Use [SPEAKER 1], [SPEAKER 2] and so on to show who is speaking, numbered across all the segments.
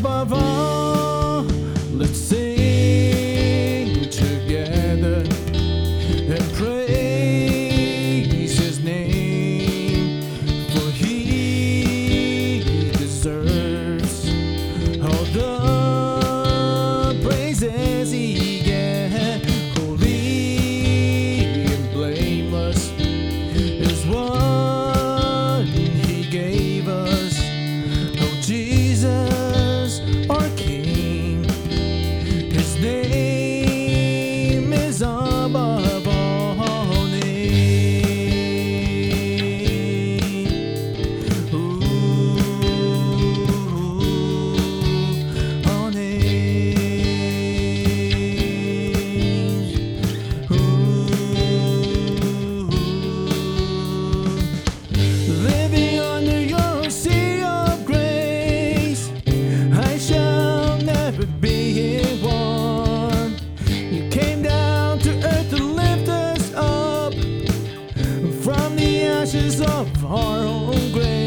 [SPEAKER 1] above all. ashes of our own grave.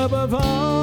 [SPEAKER 1] above all.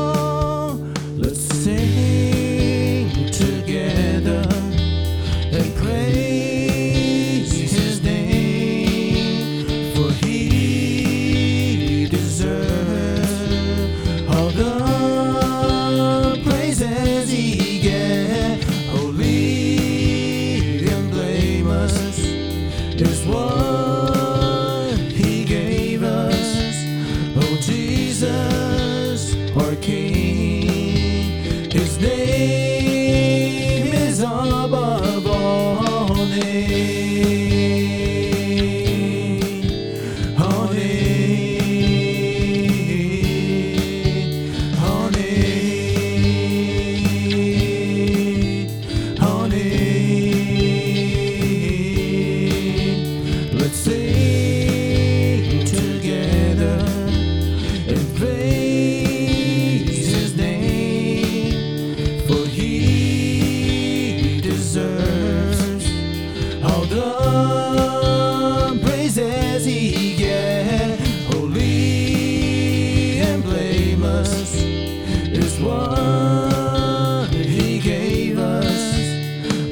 [SPEAKER 1] is what He gave us.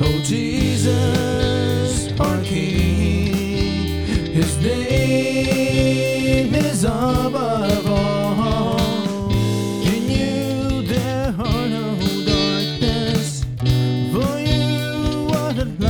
[SPEAKER 1] Oh, Jesus, our King, His name is above all. In you there are no darkness, for you are the light.